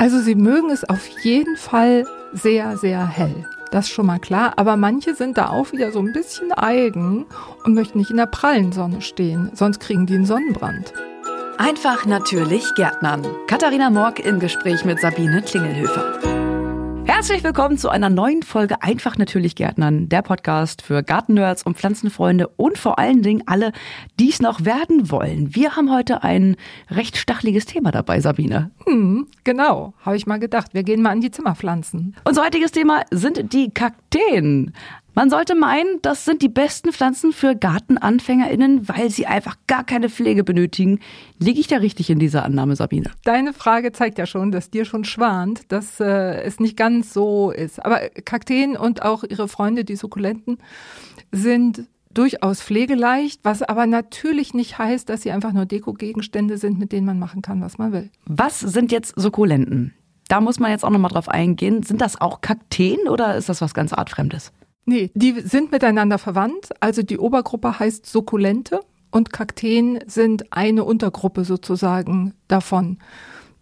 Also sie mögen es auf jeden Fall sehr, sehr hell. Das ist schon mal klar. Aber manche sind da auch wieder so ein bisschen eigen und möchten nicht in der prallen Sonne stehen. Sonst kriegen die einen Sonnenbrand. Einfach natürlich Gärtnern. Katharina Morg im Gespräch mit Sabine Klingelhöfer. Herzlich willkommen zu einer neuen Folge Einfach natürlich Gärtnern, der Podcast für Gartennerds und Pflanzenfreunde und vor allen Dingen alle, die es noch werden wollen. Wir haben heute ein recht stacheliges Thema dabei, Sabine. Hm, genau, habe ich mal gedacht. Wir gehen mal an die Zimmerpflanzen. Unser heutiges Thema sind die Kakteen. Man sollte meinen, das sind die besten Pflanzen für GartenanfängerInnen, weil sie einfach gar keine Pflege benötigen. Liege ich da richtig in dieser Annahme, Sabine? Deine Frage zeigt ja schon, dass dir schon schwant, dass äh, es nicht ganz so ist. Aber Kakteen und auch ihre Freunde, die Sukkulenten, sind durchaus pflegeleicht, was aber natürlich nicht heißt, dass sie einfach nur Dekogegenstände sind, mit denen man machen kann, was man will. Was sind jetzt Sukkulenten? Da muss man jetzt auch nochmal drauf eingehen. Sind das auch Kakteen oder ist das was ganz Artfremdes? Nee, die sind miteinander verwandt. Also die Obergruppe heißt Sukkulente und Kakteen sind eine Untergruppe sozusagen davon.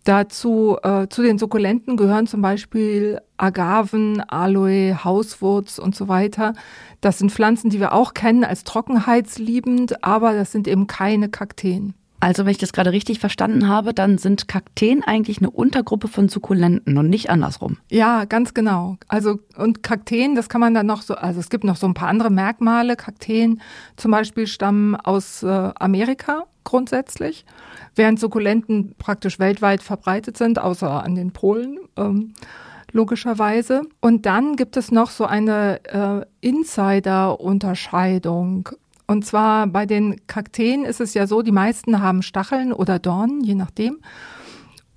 Dazu, äh, zu den Sukkulenten gehören zum Beispiel Agaven, Aloe, Hauswurz und so weiter. Das sind Pflanzen, die wir auch kennen als trockenheitsliebend, aber das sind eben keine Kakteen. Also, wenn ich das gerade richtig verstanden habe, dann sind Kakteen eigentlich eine Untergruppe von Sukkulenten und nicht andersrum. Ja, ganz genau. Also, und Kakteen, das kann man dann noch so, also es gibt noch so ein paar andere Merkmale. Kakteen zum Beispiel stammen aus äh, Amerika grundsätzlich, während Sukkulenten praktisch weltweit verbreitet sind, außer an den Polen. Ähm, logischerweise. Und dann gibt es noch so eine äh, Insider-Unterscheidung. Und zwar bei den Kakteen ist es ja so, die meisten haben Stacheln oder Dornen, je nachdem.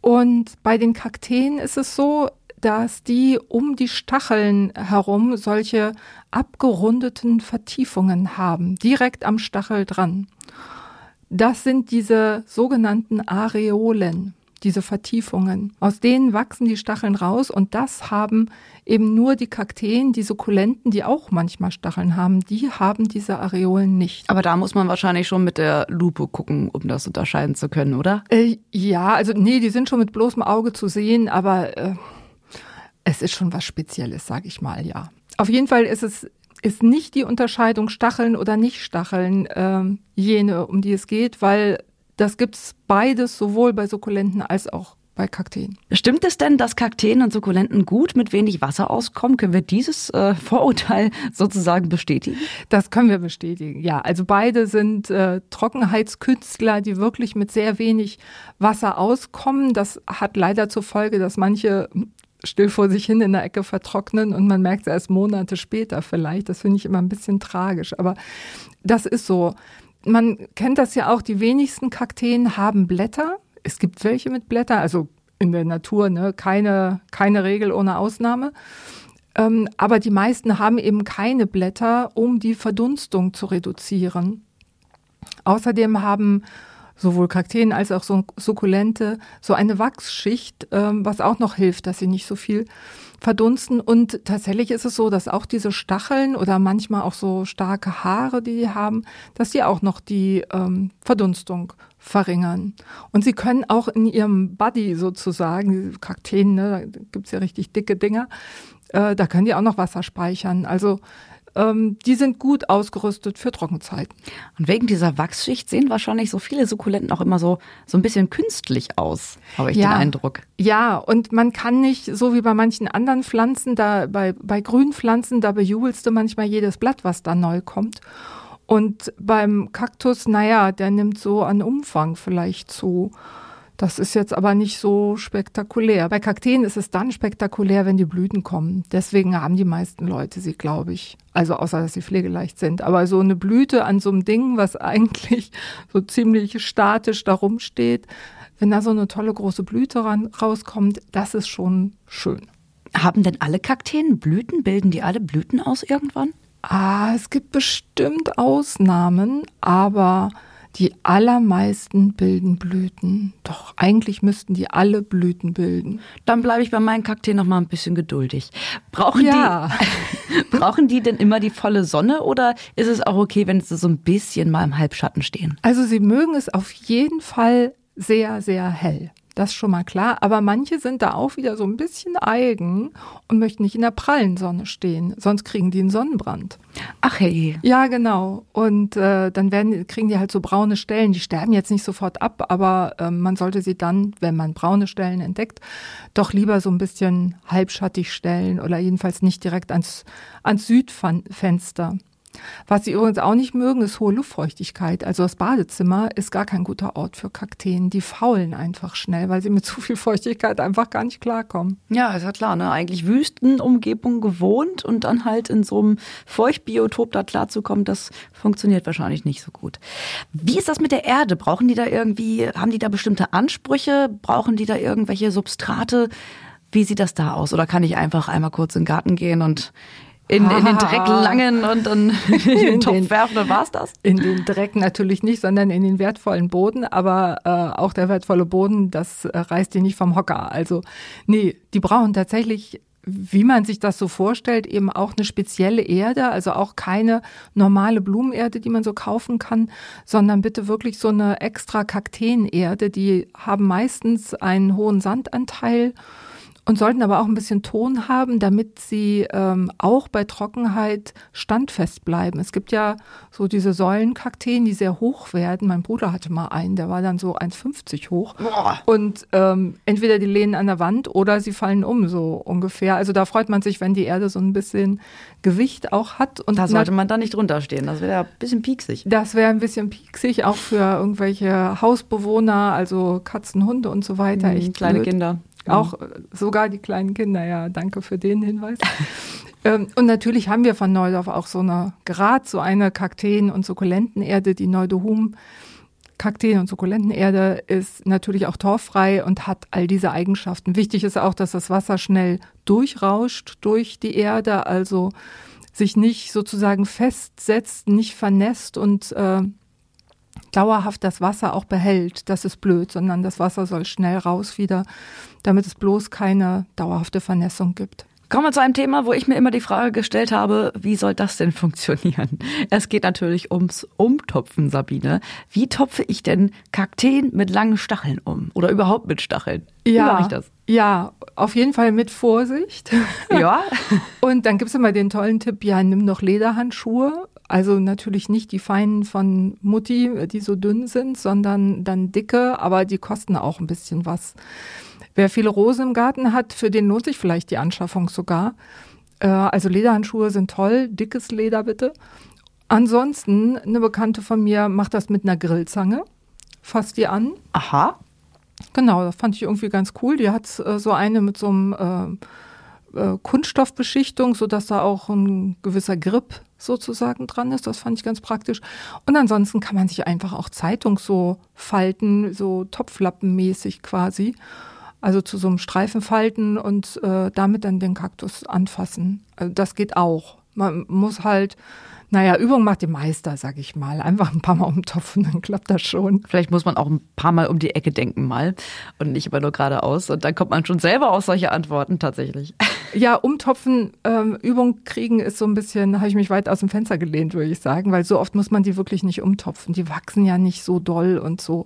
Und bei den Kakteen ist es so, dass die um die Stacheln herum solche abgerundeten Vertiefungen haben, direkt am Stachel dran. Das sind diese sogenannten Areolen diese Vertiefungen. Aus denen wachsen die Stacheln raus und das haben eben nur die Kakteen, die Sukkulenten, die auch manchmal Stacheln haben, die haben diese Areolen nicht. Aber da muss man wahrscheinlich schon mit der Lupe gucken, um das unterscheiden zu können, oder? Äh, ja, also nee, die sind schon mit bloßem Auge zu sehen, aber äh, es ist schon was Spezielles, sage ich mal, ja. Auf jeden Fall ist es ist nicht die Unterscheidung Stacheln oder nicht Stacheln äh, jene, um die es geht, weil das gibt's beides sowohl bei Sukkulenten als auch bei Kakteen. Stimmt es denn, dass Kakteen und Sukkulenten gut mit wenig Wasser auskommen? Können wir dieses äh, Vorurteil sozusagen bestätigen? Das können wir bestätigen, ja. Also beide sind äh, Trockenheitskünstler, die wirklich mit sehr wenig Wasser auskommen. Das hat leider zur Folge, dass manche still vor sich hin in der Ecke vertrocknen und man merkt es erst Monate später vielleicht. Das finde ich immer ein bisschen tragisch, aber das ist so man kennt das ja auch, die wenigsten Kakteen haben Blätter. Es gibt welche mit Blättern, also in der Natur, ne? keine, keine Regel ohne Ausnahme. Ähm, aber die meisten haben eben keine Blätter, um die Verdunstung zu reduzieren. Außerdem haben sowohl Kakteen als auch Sukkulente so eine Wachsschicht, ähm, was auch noch hilft, dass sie nicht so viel verdunsten. Und tatsächlich ist es so, dass auch diese Stacheln oder manchmal auch so starke Haare, die die haben, dass die auch noch die ähm, Verdunstung verringern. Und sie können auch in ihrem Body sozusagen, Kakteen, ne, da gibt's ja richtig dicke Dinger, äh, da können die auch noch Wasser speichern. Also ähm, die sind gut ausgerüstet für Trockenzeiten. Und wegen dieser Wachsschicht sehen wahrscheinlich so viele Sukkulenten auch immer so, so ein bisschen künstlich aus, habe ich ja, den Eindruck. Ja, und man kann nicht, so wie bei manchen anderen Pflanzen, da bei, bei Grünpflanzen, da bejubelst du manchmal jedes Blatt, was da neu kommt. Und beim Kaktus, naja, der nimmt so an Umfang vielleicht zu. Das ist jetzt aber nicht so spektakulär. Bei Kakteen ist es dann spektakulär, wenn die Blüten kommen. Deswegen haben die meisten Leute sie, glaube ich. Also außer, dass sie pflegeleicht sind. Aber so eine Blüte an so einem Ding, was eigentlich so ziemlich statisch darum steht, wenn da so eine tolle große Blüte ran, rauskommt, das ist schon schön. Haben denn alle Kakteen Blüten? Bilden die alle Blüten aus irgendwann? Ah, es gibt bestimmt Ausnahmen, aber die allermeisten bilden Blüten. Doch eigentlich müssten die alle Blüten bilden. Dann bleibe ich bei meinen Kakteen noch mal ein bisschen geduldig. Brauchen ja. die brauchen die denn immer die volle Sonne oder ist es auch okay, wenn sie so ein bisschen mal im Halbschatten stehen? Also sie mögen es auf jeden Fall sehr sehr hell. Das ist schon mal klar. Aber manche sind da auch wieder so ein bisschen eigen und möchten nicht in der prallen Sonne stehen. Sonst kriegen die einen Sonnenbrand. Ach hey. Ja, genau. Und äh, dann werden, kriegen die halt so braune Stellen. Die sterben jetzt nicht sofort ab, aber äh, man sollte sie dann, wenn man braune Stellen entdeckt, doch lieber so ein bisschen halbschattig stellen oder jedenfalls nicht direkt ans, ans Südfenster. Was sie übrigens auch nicht mögen, ist hohe Luftfeuchtigkeit. Also das Badezimmer ist gar kein guter Ort für Kakteen. Die faulen einfach schnell, weil sie mit zu viel Feuchtigkeit einfach gar nicht klarkommen. Ja, ist ja klar, ne? Eigentlich Wüstenumgebung gewohnt und dann halt in so einem Feuchtbiotop da klarzukommen, das funktioniert wahrscheinlich nicht so gut. Wie ist das mit der Erde? Brauchen die da irgendwie, haben die da bestimmte Ansprüche? Brauchen die da irgendwelche Substrate? Wie sieht das da aus? Oder kann ich einfach einmal kurz in den Garten gehen und in, in den Dreck langen und dann in den Topf den, werfen, dann war's das? In den Dreck natürlich nicht, sondern in den wertvollen Boden. Aber äh, auch der wertvolle Boden, das äh, reißt die nicht vom Hocker. Also nee, die brauchen tatsächlich wie man sich das so vorstellt, eben auch eine spezielle Erde, also auch keine normale Blumenerde, die man so kaufen kann, sondern bitte wirklich so eine extra Kakteenerde. Die haben meistens einen hohen Sandanteil und sollten aber auch ein bisschen Ton haben, damit sie ähm, auch bei Trockenheit standfest bleiben. Es gibt ja so diese Säulenkakteen, die sehr hoch werden. Mein Bruder hatte mal einen, der war dann so 1,50 hoch. Boah. Und ähm, entweder die lehnen an der Wand oder sie fallen um, so ungefähr. Also da freut man sich, wenn die Erde so ein bisschen Gewicht auch hat. Und da sollte man da nicht drunter stehen. Das wäre ein bisschen pieksig. Das wäre ein bisschen pieksig, auch für irgendwelche Hausbewohner, also Katzen, Hunde und so weiter. Mhm, Echt kleine blöd. Kinder. Auch äh, sogar die kleinen Kinder, ja, danke für den Hinweis. ähm, und natürlich haben wir von Neudorf auch so eine, gerade so eine Kakteen- und Sukkulentenerde, die Neudohum. Kakteen- und Sukkulentenerde ist natürlich auch torffrei und hat all diese Eigenschaften. Wichtig ist auch, dass das Wasser schnell durchrauscht durch die Erde, also sich nicht sozusagen festsetzt, nicht vernässt und äh, dauerhaft das Wasser auch behält. Das ist blöd, sondern das Wasser soll schnell raus wieder, damit es bloß keine dauerhafte Vernässung gibt. Kommen wir zu einem Thema, wo ich mir immer die Frage gestellt habe, wie soll das denn funktionieren? Es geht natürlich ums Umtopfen, Sabine. Wie topfe ich denn Kakteen mit langen Stacheln um? Oder überhaupt mit Stacheln? Wie ja, mache ich das? Ja, auf jeden Fall mit Vorsicht. Ja. Und dann gibt es immer den tollen Tipp, ja, nimm noch Lederhandschuhe. Also natürlich nicht die feinen von Mutti, die so dünn sind, sondern dann dicke, aber die kosten auch ein bisschen was. Wer viele Rosen im Garten hat, für den lohnt sich vielleicht die Anschaffung sogar. Äh, also Lederhandschuhe sind toll, dickes Leder bitte. Ansonsten, eine Bekannte von mir macht das mit einer Grillzange, fasst die an. Aha. Genau, das fand ich irgendwie ganz cool. Die hat äh, so eine mit so einem äh, äh, Kunststoffbeschichtung, sodass da auch ein gewisser Grip sozusagen dran ist. Das fand ich ganz praktisch. Und ansonsten kann man sich einfach auch Zeitung so falten, so Topflappenmäßig quasi also zu so einem Streifen falten und äh, damit dann den Kaktus anfassen. Also das geht auch. Man muss halt, naja, Übung macht den Meister, sag ich mal. Einfach ein paar Mal umtopfen, dann klappt das schon. Vielleicht muss man auch ein paar Mal um die Ecke denken mal und nicht immer nur geradeaus. Und dann kommt man schon selber auf solche Antworten tatsächlich. Ja, umtopfen, ähm, Übung kriegen ist so ein bisschen, habe ich mich weit aus dem Fenster gelehnt, würde ich sagen, weil so oft muss man die wirklich nicht umtopfen. Die wachsen ja nicht so doll und so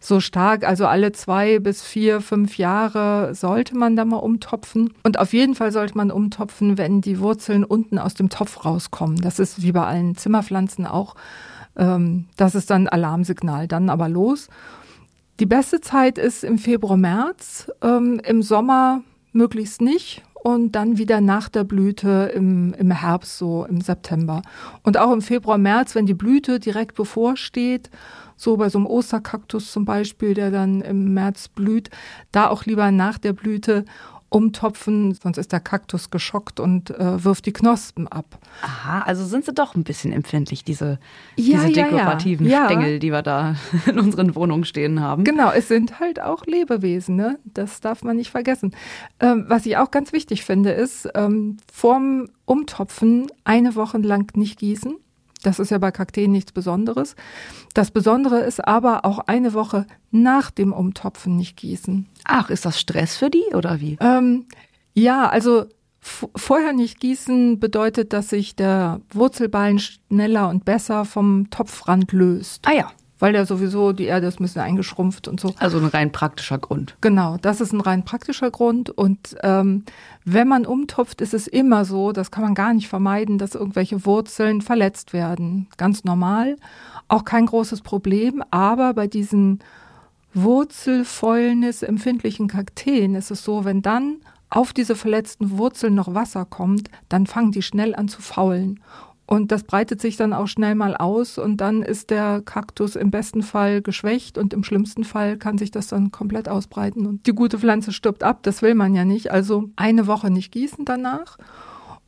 so stark. Also alle zwei bis vier, fünf Jahre sollte man da mal umtopfen. Und auf jeden Fall sollte man umtopfen, wenn die Wurzeln unten aus dem Topf rauskommen. Das ist wie bei allen Zimmerpflanzen auch. Ähm, das ist dann Alarmsignal. Dann aber los. Die beste Zeit ist im Februar, März. Ähm, Im Sommer möglichst nicht und dann wieder nach der Blüte im, im Herbst, so im September. Und auch im Februar, März, wenn die Blüte direkt bevorsteht so bei so einem Osterkaktus zum Beispiel, der dann im März blüht, da auch lieber nach der Blüte umtopfen, sonst ist der Kaktus geschockt und äh, wirft die Knospen ab. Aha, also sind sie doch ein bisschen empfindlich, diese, ja, diese dekorativen ja, ja. Stängel, die wir da in unseren Wohnungen stehen haben. Genau, es sind halt auch Lebewesen, ne? Das darf man nicht vergessen. Ähm, was ich auch ganz wichtig finde, ist, ähm, vorm Umtopfen eine Woche lang nicht gießen. Das ist ja bei Kakteen nichts Besonderes. Das Besondere ist aber auch eine Woche nach dem Umtopfen nicht gießen. Ach, ist das Stress für die oder wie? Ähm, ja, also vorher nicht gießen bedeutet, dass sich der Wurzelballen schneller und besser vom Topfrand löst. Ah ja. Weil ja sowieso die Erde ist ein bisschen eingeschrumpft und so. Also ein rein praktischer Grund. Genau, das ist ein rein praktischer Grund. Und ähm, wenn man umtupft, ist es immer so, das kann man gar nicht vermeiden, dass irgendwelche Wurzeln verletzt werden. Ganz normal, auch kein großes Problem. Aber bei diesen Wurzelfäulnis empfindlichen Kakteen ist es so, wenn dann auf diese verletzten Wurzeln noch Wasser kommt, dann fangen die schnell an zu faulen. Und das breitet sich dann auch schnell mal aus und dann ist der Kaktus im besten Fall geschwächt und im schlimmsten Fall kann sich das dann komplett ausbreiten und die gute Pflanze stirbt ab. Das will man ja nicht. Also eine Woche nicht gießen danach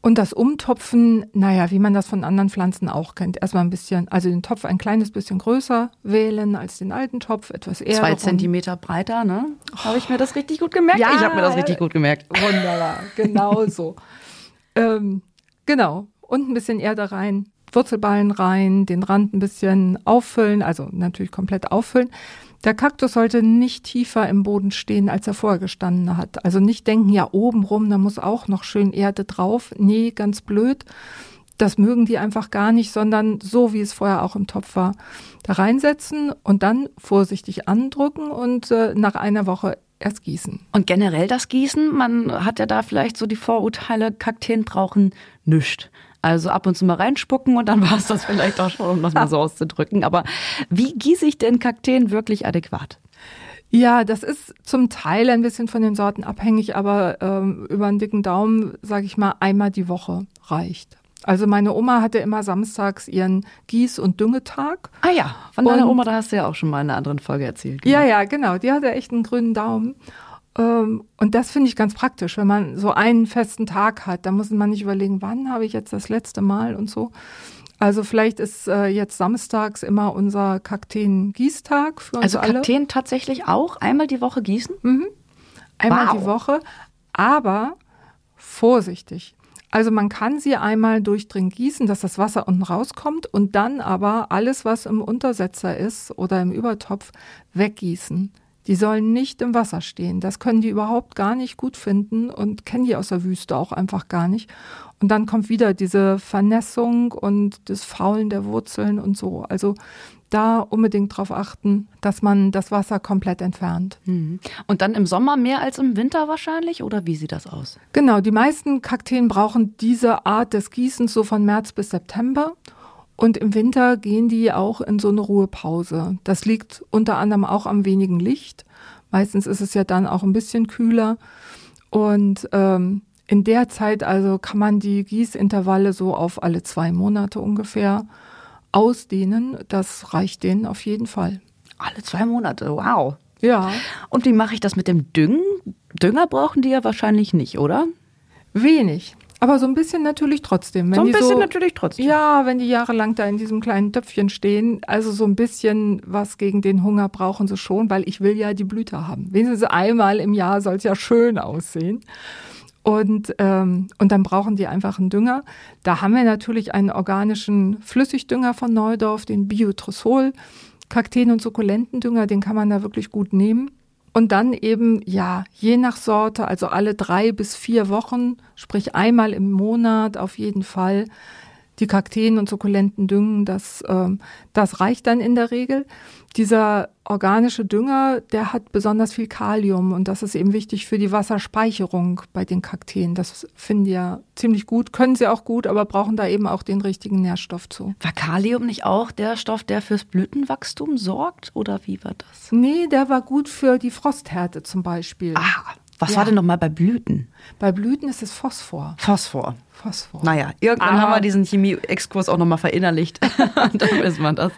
und das Umtopfen, naja, wie man das von anderen Pflanzen auch kennt. Erstmal ein bisschen, also den Topf ein kleines bisschen größer wählen als den alten Topf, etwas eher. Zwei Zentimeter breiter, ne? Habe ich mir das richtig gut gemerkt? Ja, ich habe mir das richtig gut gemerkt. Wunderbar, genau so. ähm, genau. Und ein bisschen Erde rein, Wurzelballen rein, den Rand ein bisschen auffüllen, also natürlich komplett auffüllen. Der Kaktus sollte nicht tiefer im Boden stehen, als er vorher gestanden hat. Also nicht denken, ja, oben rum, da muss auch noch schön Erde drauf. Nee, ganz blöd. Das mögen die einfach gar nicht, sondern so, wie es vorher auch im Topf war, da reinsetzen und dann vorsichtig andrücken und äh, nach einer Woche erst gießen. Und generell das Gießen, man hat ja da vielleicht so die Vorurteile, Kakteen brauchen nichts. Also ab und zu mal reinspucken und dann war es das vielleicht auch schon, um das mal so auszudrücken. Aber wie gieße ich denn Kakteen wirklich adäquat? Ja, das ist zum Teil ein bisschen von den Sorten abhängig, aber ähm, über einen dicken Daumen, sage ich mal, einmal die Woche reicht. Also meine Oma hatte immer samstags ihren Gieß- und Düngetag. Ah ja, von deiner Oma, da hast du ja auch schon mal in einer anderen Folge erzählt. Genau. Ja, ja, genau. Die hatte echt einen grünen Daumen. Ähm, und das finde ich ganz praktisch, wenn man so einen festen Tag hat. Da muss man nicht überlegen, wann habe ich jetzt das letzte Mal und so. Also vielleicht ist äh, jetzt samstags immer unser Kakteen-Gießtag für uns also alle. Also Kakteen tatsächlich auch einmal die Woche gießen? Mhm. Einmal wow. die Woche, aber vorsichtig. Also man kann sie einmal durchdringend gießen, dass das Wasser unten rauskommt und dann aber alles, was im Untersetzer ist oder im Übertopf, weggießen. Die sollen nicht im Wasser stehen. Das können die überhaupt gar nicht gut finden und kennen die aus der Wüste auch einfach gar nicht. Und dann kommt wieder diese Vernässung und das Faulen der Wurzeln und so. Also da unbedingt darauf achten, dass man das Wasser komplett entfernt. Mhm. Und dann im Sommer mehr als im Winter wahrscheinlich? Oder wie sieht das aus? Genau, die meisten Kakteen brauchen diese Art des Gießens so von März bis September. Und im Winter gehen die auch in so eine Ruhepause. Das liegt unter anderem auch am wenigen Licht. Meistens ist es ja dann auch ein bisschen kühler. Und ähm, in der Zeit also kann man die Gießintervalle so auf alle zwei Monate ungefähr ausdehnen. Das reicht denen auf jeden Fall. Alle zwei Monate, wow. Ja. Und wie mache ich das mit dem Düngen? Dünger brauchen die ja wahrscheinlich nicht, oder? Wenig. Aber so ein bisschen natürlich trotzdem. Wenn so ein bisschen so, natürlich trotzdem. Ja, wenn die jahrelang da in diesem kleinen Töpfchen stehen, also so ein bisschen was gegen den Hunger brauchen sie schon, weil ich will ja die Blüte haben. Wenigstens einmal im Jahr soll es ja schön aussehen. Und, ähm, und dann brauchen die einfach einen Dünger. Da haben wir natürlich einen organischen Flüssigdünger von Neudorf, den Biotrosol. Kakteen- und Sukkulentendünger, den kann man da wirklich gut nehmen. Und dann eben, ja, je nach Sorte, also alle drei bis vier Wochen, sprich einmal im Monat auf jeden Fall, die Kakteen und Sukkulenten düngen, das, ähm, das reicht dann in der Regel. Dieser organische Dünger, der hat besonders viel Kalium und das ist eben wichtig für die Wasserspeicherung bei den Kakteen. Das finden die ja ziemlich gut, können sie auch gut, aber brauchen da eben auch den richtigen Nährstoff zu. War Kalium nicht auch der Stoff, der fürs Blütenwachstum sorgt oder wie war das? Nee, der war gut für die Frosthärte zum Beispiel. Ah, was ja. war denn nochmal bei Blüten? Bei Blüten ist es Phosphor. Phosphor. Phosphor. Naja, irgendwann Aber haben wir diesen Chemie-Exkurs auch nochmal verinnerlicht. Dann wissen wir das.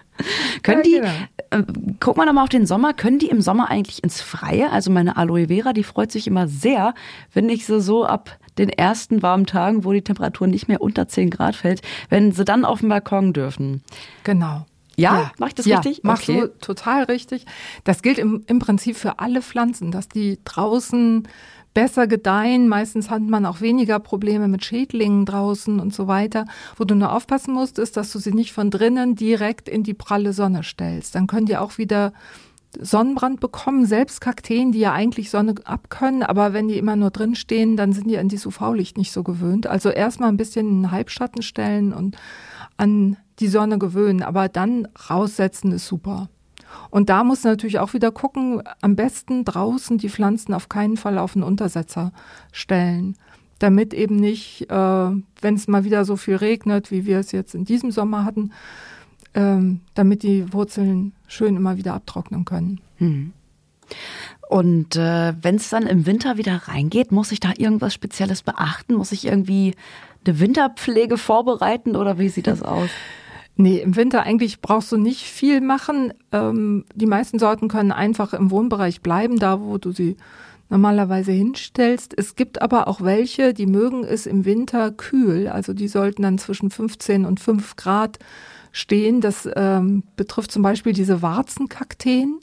Können ja, die, genau. äh, guck mal nochmal auf den Sommer, können die im Sommer eigentlich ins Freie? Also meine Aloe Vera, die freut sich immer sehr, wenn ich sie so ab den ersten warmen Tagen, wo die Temperatur nicht mehr unter 10 Grad fällt, wenn sie dann auf den Balkon dürfen. Genau. Ja, ja. mache ich das ja, richtig? Machst okay. du total richtig. Das gilt im, im Prinzip für alle Pflanzen, dass die draußen besser gedeihen. Meistens hat man auch weniger Probleme mit Schädlingen draußen und so weiter. Wo du nur aufpassen musst, ist, dass du sie nicht von drinnen direkt in die pralle Sonne stellst. Dann können die auch wieder Sonnenbrand bekommen, selbst Kakteen, die ja eigentlich Sonne abkönnen, aber wenn die immer nur drin stehen, dann sind die an dieses UV-Licht nicht so gewöhnt. Also erstmal ein bisschen in den Halbschatten stellen und an die Sonne gewöhnen, aber dann raussetzen ist super. Und da muss natürlich auch wieder gucken, am besten draußen die Pflanzen auf keinen Fall auf einen Untersetzer stellen, damit eben nicht, äh, wenn es mal wieder so viel regnet, wie wir es jetzt in diesem Sommer hatten, ähm, damit die Wurzeln schön immer wieder abtrocknen können. Hm. Und äh, wenn es dann im Winter wieder reingeht, muss ich da irgendwas Spezielles beachten? Muss ich irgendwie eine Winterpflege vorbereiten oder wie sieht das aus? Nee, im Winter eigentlich brauchst du nicht viel machen. Ähm, die meisten Sorten können einfach im Wohnbereich bleiben, da wo du sie normalerweise hinstellst. Es gibt aber auch welche, die mögen es im Winter kühl. Also die sollten dann zwischen 15 und 5 Grad stehen. Das ähm, betrifft zum Beispiel diese Warzenkakteen.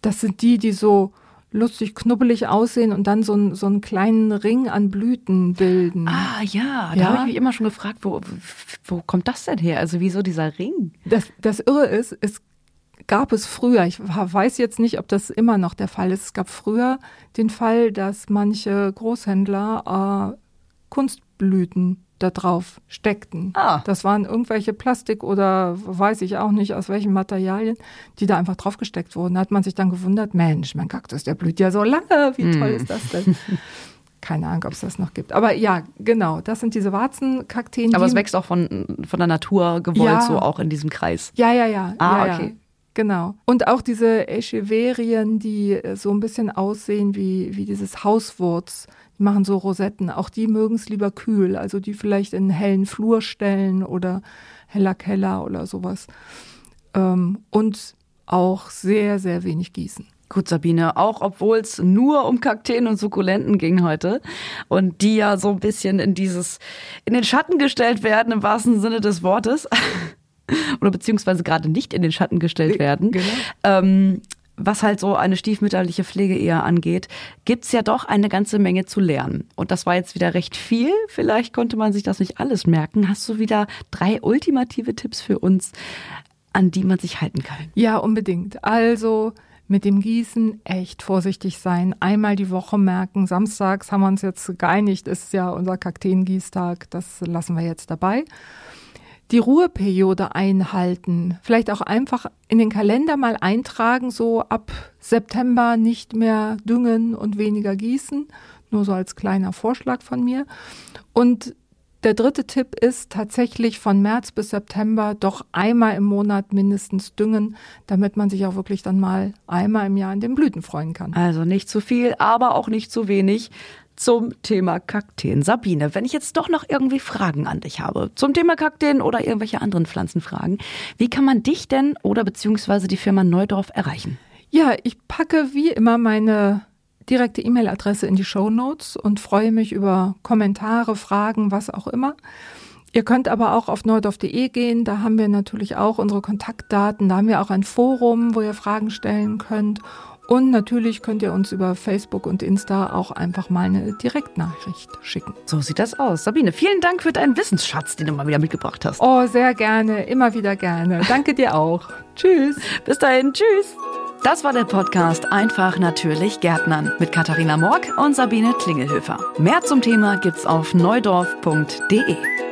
Das sind die, die so lustig knubbelig aussehen und dann so, ein, so einen kleinen Ring an Blüten bilden. Ah ja, da ja? habe ich mich immer schon gefragt, wo, wo kommt das denn her? Also wieso dieser Ring? Das, das Irre ist, es gab es früher, ich weiß jetzt nicht, ob das immer noch der Fall ist, es gab früher den Fall, dass manche Großhändler äh, Kunstblüten da drauf steckten. Ah. Das waren irgendwelche Plastik oder weiß ich auch nicht aus welchen Materialien, die da einfach drauf gesteckt wurden. Da hat man sich dann gewundert, Mensch, mein Kaktus, der blüht ja so lange, wie toll mm. ist das denn? Keine Ahnung, ob es das noch gibt. Aber ja, genau, das sind diese Warzenkakteen. Aber es wächst auch von, von der Natur gewollt, ja. so auch in diesem Kreis. Ja, ja, ja. Ah, ja, okay. Ja. Genau. Und auch diese Echeverien, die so ein bisschen aussehen wie, wie dieses Hauswurz, die machen so Rosetten. Auch die mögen es lieber kühl, also die vielleicht in einen hellen Flur stellen oder heller Keller oder sowas. Ähm, und auch sehr, sehr wenig gießen. Gut, Sabine, auch obwohl es nur um Kakteen und Sukkulenten ging heute und die ja so ein bisschen in dieses, in den Schatten gestellt werden im wahrsten Sinne des Wortes oder beziehungsweise gerade nicht in den Schatten gestellt werden. Genau. Ähm, was halt so eine stiefmütterliche Pflege eher angeht, gibt's ja doch eine ganze Menge zu lernen. Und das war jetzt wieder recht viel. Vielleicht konnte man sich das nicht alles merken. Hast du wieder drei ultimative Tipps für uns, an die man sich halten kann? Ja, unbedingt. Also mit dem Gießen echt vorsichtig sein. Einmal die Woche merken. Samstags haben wir uns jetzt geeinigt, ist ja unser Kakteengießtag. Das lassen wir jetzt dabei die Ruheperiode einhalten. Vielleicht auch einfach in den Kalender mal eintragen, so ab September nicht mehr düngen und weniger gießen. Nur so als kleiner Vorschlag von mir. Und der dritte Tipp ist tatsächlich von März bis September doch einmal im Monat mindestens düngen, damit man sich auch wirklich dann mal einmal im Jahr an den Blüten freuen kann. Also nicht zu viel, aber auch nicht zu wenig zum Thema Kakteen. Sabine, wenn ich jetzt doch noch irgendwie Fragen an dich habe zum Thema Kakteen oder irgendwelche anderen Pflanzenfragen, wie kann man dich denn oder beziehungsweise die Firma Neudorf erreichen? Ja, ich packe wie immer meine direkte E-Mail-Adresse in die Show Notes und freue mich über Kommentare, Fragen, was auch immer. Ihr könnt aber auch auf neudorf.de gehen, da haben wir natürlich auch unsere Kontaktdaten, da haben wir auch ein Forum, wo ihr Fragen stellen könnt und natürlich könnt ihr uns über Facebook und Insta auch einfach mal eine Direktnachricht schicken. So sieht das aus. Sabine, vielen Dank für deinen Wissensschatz, den du mal wieder mitgebracht hast. Oh, sehr gerne. Immer wieder gerne. Danke dir auch. Tschüss. Bis dahin. Tschüss. Das war der Podcast Einfach natürlich Gärtnern mit Katharina Morg und Sabine Klingelhöfer. Mehr zum Thema gibt's auf neudorf.de.